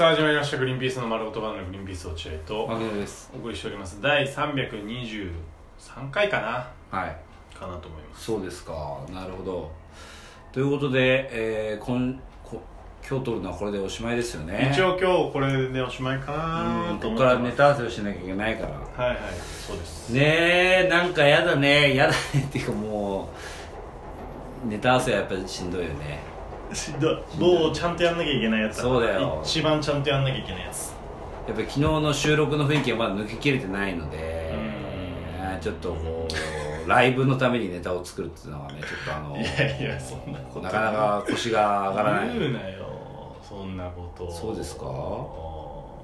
さあ始まりました「グリーンピースの丸ごとバナナグリーンピース落合」とお送りしております。第323回かな？はい。かなと思います。そうですか。なるほど。ということで、えー、今こ今日撮るのはこれでおしまいですよね。一応今日これでおしまいかうんなと思ってここからネタ合わせをしなきゃいけないから。はいはいそうです。ねえなんかやだね。やだねっていうかもうネタ合わせはやっぱりしんどいよねしんどうちゃんとやんなきゃいけないやつからそうだよ。一番ちゃんとやんなきゃいけないやつ。やっぱり昨日の収録の雰囲気はまだ抜けきれてないのでちょっとこうライブのためにネタを作るっていうのはねちょっとあのいやいやそんなことなかなか腰が上がらない。言うなよ。そんなこと。そうですか？そ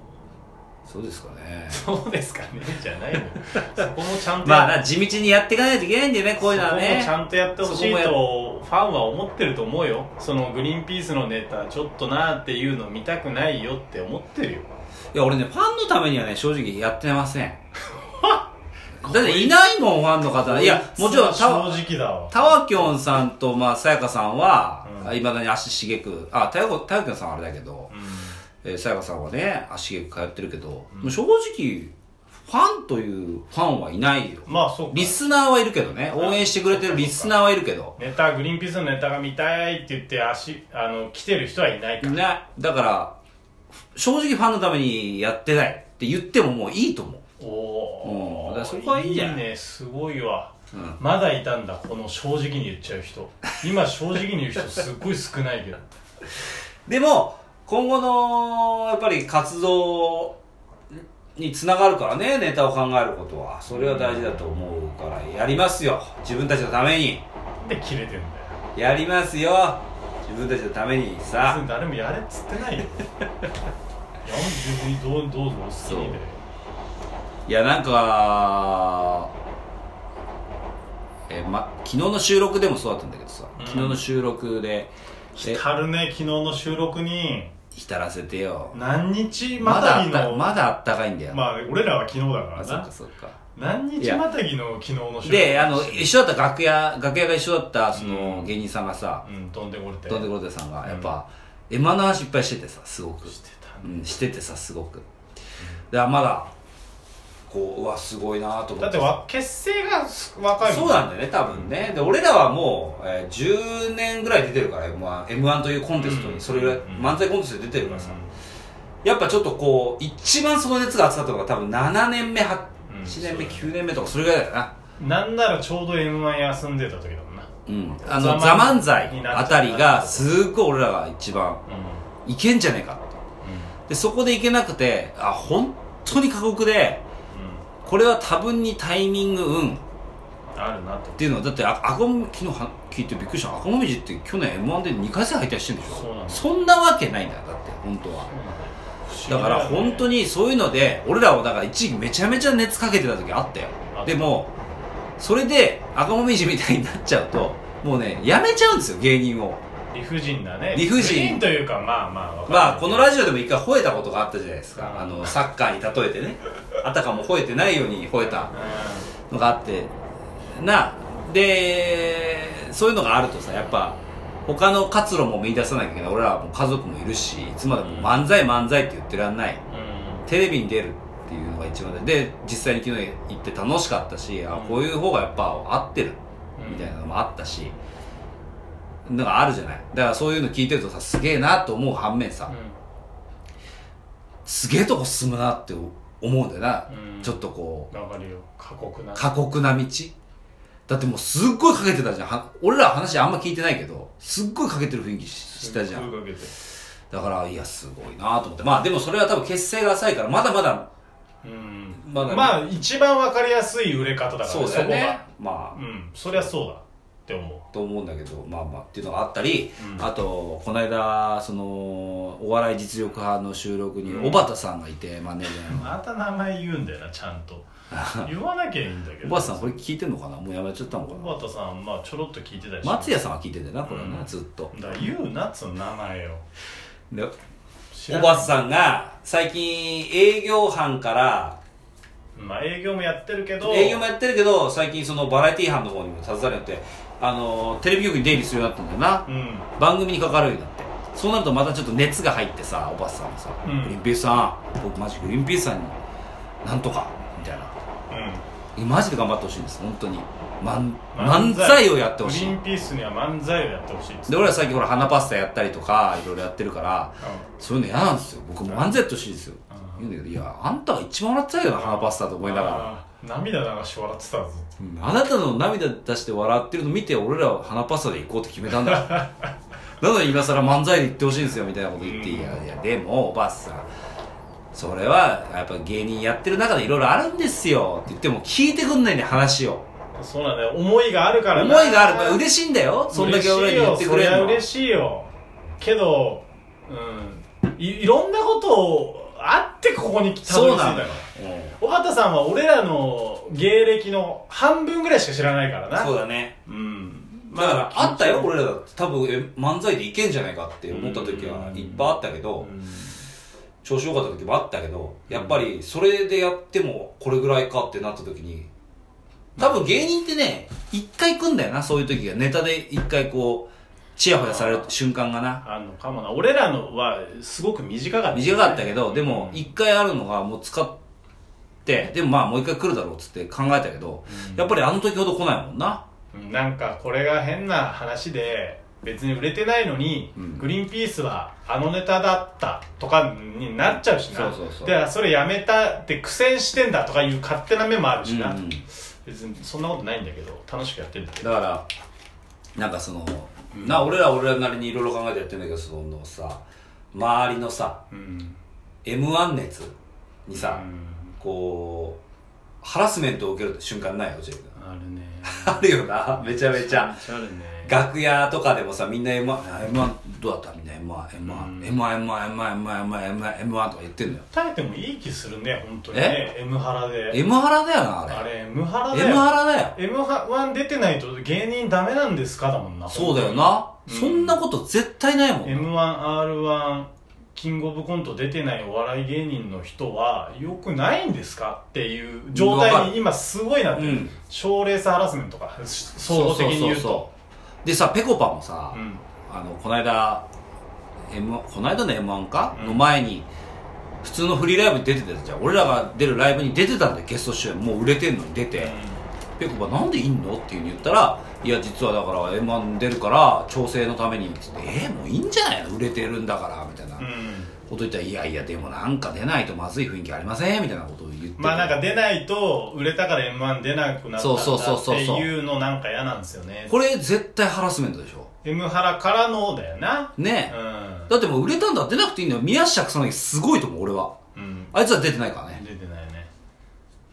うですかね。そうですかね。じゃないの。よ そこもちゃんとまあな地道にやっていかないといけないんだよねこういうのはそこねもちゃんとやってほしいとファンは思ってると思うよ。そのグリーンピースのネタちょっとなっていうの見たくないよって思ってるよ。いや俺ねファンのためにはね正直やってません。だっていないもんファンの方。いやもちろん正直だわ。たわきょんさんとまあさやかさんはいうん。まだに足しげくあたわたわきょんさんはあれだけどうえーさやかさんはね足しげく通ってるけど、うん。正直ファンというファンはいないよ。んまあそうか。リスナーはいるけどね。応援してくれてるリスナーはいるけど。ネタグリーンピースのネタが見たいって言って足あの来てる人はいないから。ね。だから正直ファンのためにやってないって言ってももういいと思う。おお、うん。だそこはいいんじゃないいね。すごいわ。うん。まだいたんだこの正直に言っちゃう人。今正直に言う人 すっごい少ないけど。でも今後のやっぱり活動につながるからねネタを考えることは。それは大事だと思うからやりますよ。自分たちのために。で切れてんだよ。やりますよ。自分たちのために別さに誰もやれっつってないよ。いや別にどうどうぞお好きにで。いやなんかえま昨日の収録でもそうだったんだけどさ、うん。昨日の収録で。え浸るね昨日の収録に浸らせてよ。何日ままだあったたぎのまだあったかいんだよ、まあ俺らは昨日だかあそっかそっか。何日またぎの昨日の収録であの一緒だった楽屋楽屋が一緒だったそのうん。芸人さんがさ、うん飛んでこれて。ドンデコロテさんがうん。やっぱ、エマの話いっぱいしててさすごく、してたうん、しててさすごく。だからまだこううわすごいなと思って。だってわ結成が若いもんそうなんだよね多分ね。で俺らはもう、えー10年ぐらい出てるから m 1 m 1というコンテストうん。にそれぐらい、うん。漫才コンテストで出てるからさ、うやっぱちょっとこう一番その熱が熱かったのが多分7年目8うん。年目そう9年目とかそれぐらいだよな。んなんならちょうど m 1休んでた時だもんな。うん。あの「ザザ・漫漫才あたりがすっごい俺らが一番ういけんじゃねえかってでそこでいけなくてあ本当に過酷でこれは多分にタイミング運。っあるなと。ていうのはだってあ赤も昨日は聞いてびっくりした。赤もみじって去年 m 1で2回戦敗退してるんでしょ？そうなんだ。そんなわけないんだよだって本当は。だ。から本当ににそういうので俺らはだから一時期めちゃめちゃ熱かけてた時あったよ。でもそれで赤もみじみたいになっちゃうともうねやめちゃうんですよ芸人を理不尽だね理不尽。というかまあまあわかんないまあこのラジオでも一回吠えたことがあったじゃないですか。うん。あのサッカーに例えてね。あたかも吠えてないように吠えたのがあって。なでそういうのがあるとさやっぱ他の活路も見出さなきゃいけない。俺らはもう家族もいるしいつまでも漫才漫才って言ってらんない。うん。テレビに出るっていうのが一番でで実際に昨日行って楽しかったし、あうん。こういう方がやっぱ合ってる。みたいなのもあったし、なんかあるじゃない。だからそういうの聞いてるとさすげえなと思う反面さ、すげえとこ進むなって思うんだよな、うん。ちょっとこう。過酷な。う過酷な道。だってもうすっごいかけてたじゃん。は俺ら話あんま聞いてないけどすっごいかけてる雰囲気ししたじゃん。すっごいかけてだからいやすごいなと思って。まあでもそれは多分結成が浅いからまだまだうん。まだまあ一番わかりやすい売れ方だからそうだよね。そまあ。うん。そりゃそうだって思と思うんだけどまあまあっていうのがあったり、うん。あとこの間そのお笑い実力派の収録にうん。小畑さんがいてマネージャーうの。また名前言うんだよなちゃんと。言わなきゃいいんだけど。小畑さんこれ聞いてんのかな？もうやめちゃったのか小畑さんまあちょろっと聞いてたりな松屋さんは聞いててなこれね、うん。ずっと。だ言うなっつうの名前を。で小畑さんが最近営業班からまあ営業もやってるけど。営業もやってるけど最近そのバラエティー班の方にも携わるようになってあのテレビ局に出入りするようになったんだよな。うん。番組に関わるようになって。そうなるとまたちょっと熱が入ってさおばさんもさ、うんグリーンピースさん僕マジグリーンピースさんになんとかみたいな。うん。マジで頑張ってほしいんです。本当に。漫漫漫才をやってほしい。グリーンピースには漫才をやってほしいで俺は最近ほら花パスタやったりとかいろいろやってるからそういうの嫌なんですよ。僕も漫才やってほしいですよ。うん。言うんだけどいやあんたが一番笑ってたよな花パスタと思いながら涙流して笑ってたぞ。うんあなたの涙出して笑ってるの見て俺らは花パスタで行こうって決めたんだ。なのに今更漫才で行ってほしいんですよみたいなこと言って、うん。いやいやでもおばあさん。それはやっぱ芸人やってる中でいろいろあるんですよって言っても聞いてくんないね話を。そうなんだよ思いがあるから思ないがある。から嬉しいんだよ。そんだけ俺に言ってくれるのるの嬉しいよ。けどうん。いいろんなことをあってここにたどり着いたの。そうなのよ、尾形さんは俺らの芸歴の半分ぐらいしか知らないからな。そうだね。うん。だからあったよ俺らだって。多分え漫才でいけんじゃないかって思った時はうん。いっぱいあったけどうん。調子良かった時もあったけどやっぱりそれでやってもこれぐらいかってなった時に多分芸人ってね一回来んだよなそういう時が。ネタで一回こうチヤホヤされる瞬間がな。あんのかもな。俺らのはすごく短かった短かったけどでもうん。一回あるのがもう使ってでもまあもう一回来るだろうっつって考えたけどうん。やっぱりあの時ほど来ないもんな。うんなんかこれが変な話で別に売れてないのに、うん。グリーンピースはあのネタだったとかになっちゃうしな。そうそうそう。でそれやめたって苦戦してんだとかいう勝手な目もあるしな、うん。別にそんなことないんだけど楽しくやってるんだけど。だからなんかその、うん。な俺らは俺らなりにいろいろ考えてやってんだけどそのさ周りのさうん。m 1熱にさ、うんこうハラスメントを受ける瞬間ない落合君。あるね。あるよな。めちゃめちゃ。めちゃあるね。楽屋とかでもさみんな m 1 m 1どうだった？みんな m 1 m うん。1 m 1 m 1 m 1 m 1 m 1 m 1 m 1とか言ってんのよ。耐えてもいい気するね本当にね。M ハラで。M ハラだよなあれ。あれ M ハラだ M よ。ハラだよ。M 1出てないと芸人ダメなんですかだもんな。そうだよな、うんそんなこと絶対ないもん m 1 r 1キングオブコント出てないお笑い芸人の人はよくないんですかっていう状態に今すごいなってる。うん。賞、レースハラスメントか総合的に言うと。でさぺこぱもさ、うん。あのこの間、M、この間の m 1か、うん。の前に普通のフリーライブに出てたじゃん。俺らが出るライブに出てたんだよゲスト出演。もう売れてんのに出て、ぺこぱなんでいんの？っていうに言ったらいや実はだから m 1出るから調整のためにって言ってえー、もういいんじゃない？の売れてるんだからみたいなこと言ったらいやいやでもなんか出ないとまずい雰囲気ありません？みたいなことを言って。まあなんか出ないと売れたから m 1出なくなったんだそうそうそうそうっていう。のなんか嫌なんですよね。これ絶対ハラスメントでしょ。M ハラからのだよな。ね。え、うん。だってもう売れたんだ出なくていいんだよ。宮下草薙すごいと思う俺は。うん。あいつは出てないからね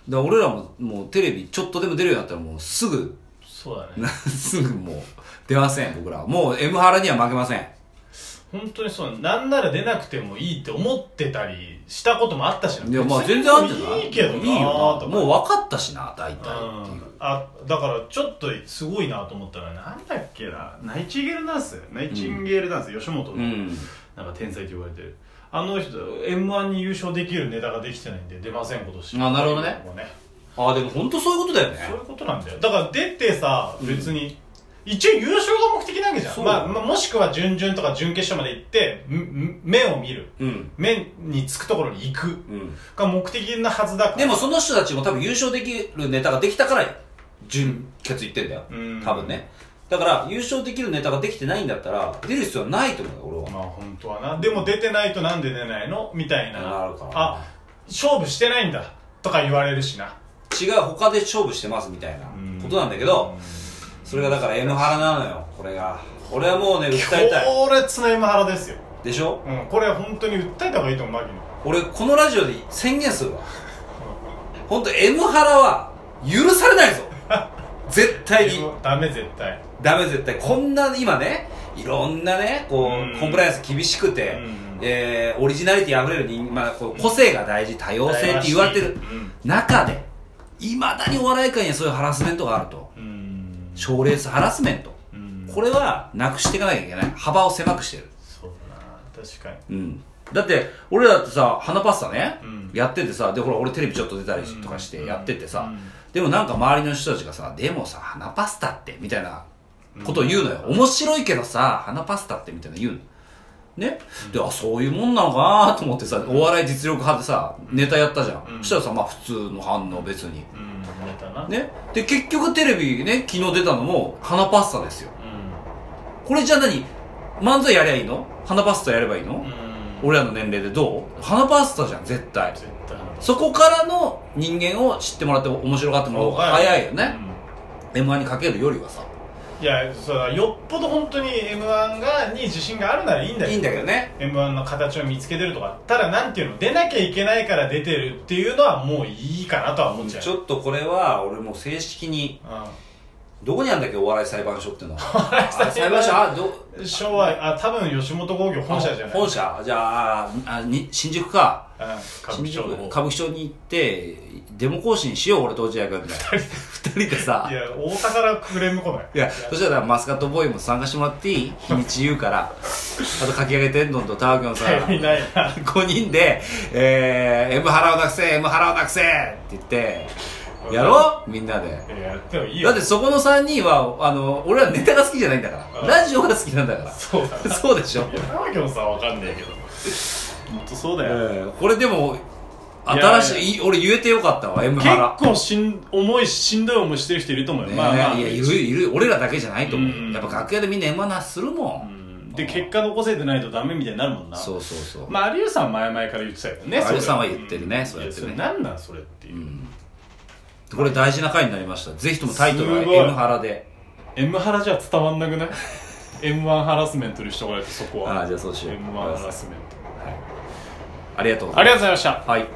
だから俺らももうテレビちょっとでも出るようになったらもうすぐ。そうだね。すぐもう出ません僕らは。もう M ハラには負けません。本当にそう。なんなら出なくてもいいって思ってたりしたこともあったしな。いやまあ全然あるんじゃない？いいけどないいよもう分かったしな大体っていう。うんあだからちょっとすごいなと思ったらなんだっけな。ナイチンゲールダンス。ナイチンゲールダンス、吉本の、うん。なんか天才と言われてる。あの人 m 1に優勝できるネタができてないんで出ません今年。あなるほどね。ね。ああでも本当そういうことだよね。そういうことなんだよ。だから出てさ別に、一応優勝が目的なわけじゃん、まあ、まあもしくは準々とか準決勝まで行ってんん目を見る。うん。目につくところに行くうん。が目的なはずだから。でもその人たちも多分優勝できるネタができたから準決いってんだよ。うん。多分ね。だから優勝できるネタができてないんだったら出る必要はないと思うよ俺は。まあ本当はな。でも出てないとなんで出ないの？みたいな。なるから。あ勝負してないんだ。とか言われるしな。違う他で勝負してますみたいなことなんだけどそれがだから M ハラなのよこれが。俺はもうね訴えたい。強烈な M ハラですよ、でしょ？うん、これ本当に訴えた方がいいと思う牧野俺このラジオで宣言するわ。本当 M ハラは許されないぞ絶対に。ダメ絶対。ダメ絶対。こんな今ねいろんなねこう、うん。コンプライアンス厳しくて、うん。えーオリジナリティあふれる人、まあ、こう個性が大事多様性って言われてる中でいまだにお笑い界にはそういうハラスメントがあると。うん。うん賞レースハラスメント。うん。これはなくしていかなきゃいけない。幅を狭くしてる。そうだな。確かに。うん。だって俺らってさ花パスタね、うん。やっててさでほら俺テレビちょっと出たりとかしてうん。やっててさ、うんでもなんか周りの人たちがさでもさ花パスタってみたいなことを言うのよ、面白いけどさ花パスタってみたいな言うの。ね、であそういうもんなのかなと思ってさお笑い実力派でさネタやったじゃん、うん。そしたらさまあ普通の反応別に。ね？で結局テレビね昨日出たのも花パスタですよ。うこれじゃあ何？漫才やりゃいいの？花パスタやればいいの、俺らの年齢でどう？花パスタじゃん絶対。絶そこからの人間を知ってもらって面白がってもらう方が早いよね、m 1にかけるよりはさ。いやそれはよっぽど本当に m 1がに自信があるならいいんだけどいいんだけどね。m 1の形を見つけてるとかただなんていうの出なきゃいけないから出てるっていうのはもういいかなとは思っちゃう。ちょっとこれは俺もう正式にうどこにあるんだっけお笑い裁判所っていうのは？あ裁判所あどん昭和あ多分吉本興業本社じゃない。本社じゃああに新宿か。うん歌新宿舞伎町の方。歌舞伎町に行ってデモ行進しよう俺と落合君みたいな二人でさ。いや大阪からクレーム来ない。いやそしたらマスカットボーイも参加してもらっていい？日にち言うから。あとかき上げ天丼とタワキョンさん。いないな。5人で、えー、M 払をなくせ M 払をなくせって言ってやろ？うみんなで。いややってもいいよ。だってそこの3人はあの俺らネタが好きじゃないんだから。うんラジオが好きなんだから。そうだな。そうでしょ、いや玉京さんわかんないけど。本当そうだよ、えーこれでも新しいい俺言えてよかったわ M 結払構しん重いしんどい思いしてる人いると思うよ、ねまあまあ。いやいるいる。俺らだけじゃないと思う、うん。やっぱ楽屋でみんな M 話するも、うん。んで結果残せてないとダメみたいになるもんな。そうそうそう、まあ有吉さんは前々から言ってたよね有吉さんは言ってるねそうやってね。いそれなんなんそれっていう、うんこれ大事な回になりました。ぜひともタイトルはすごい。M 腹で。M ハラじゃ伝わんなくない？M1 ハラスメントにしとかないとそこは。ああじゃあそうしよう。M1 ハラスメント、はい、ありがとうございます。ありがとうございました。はい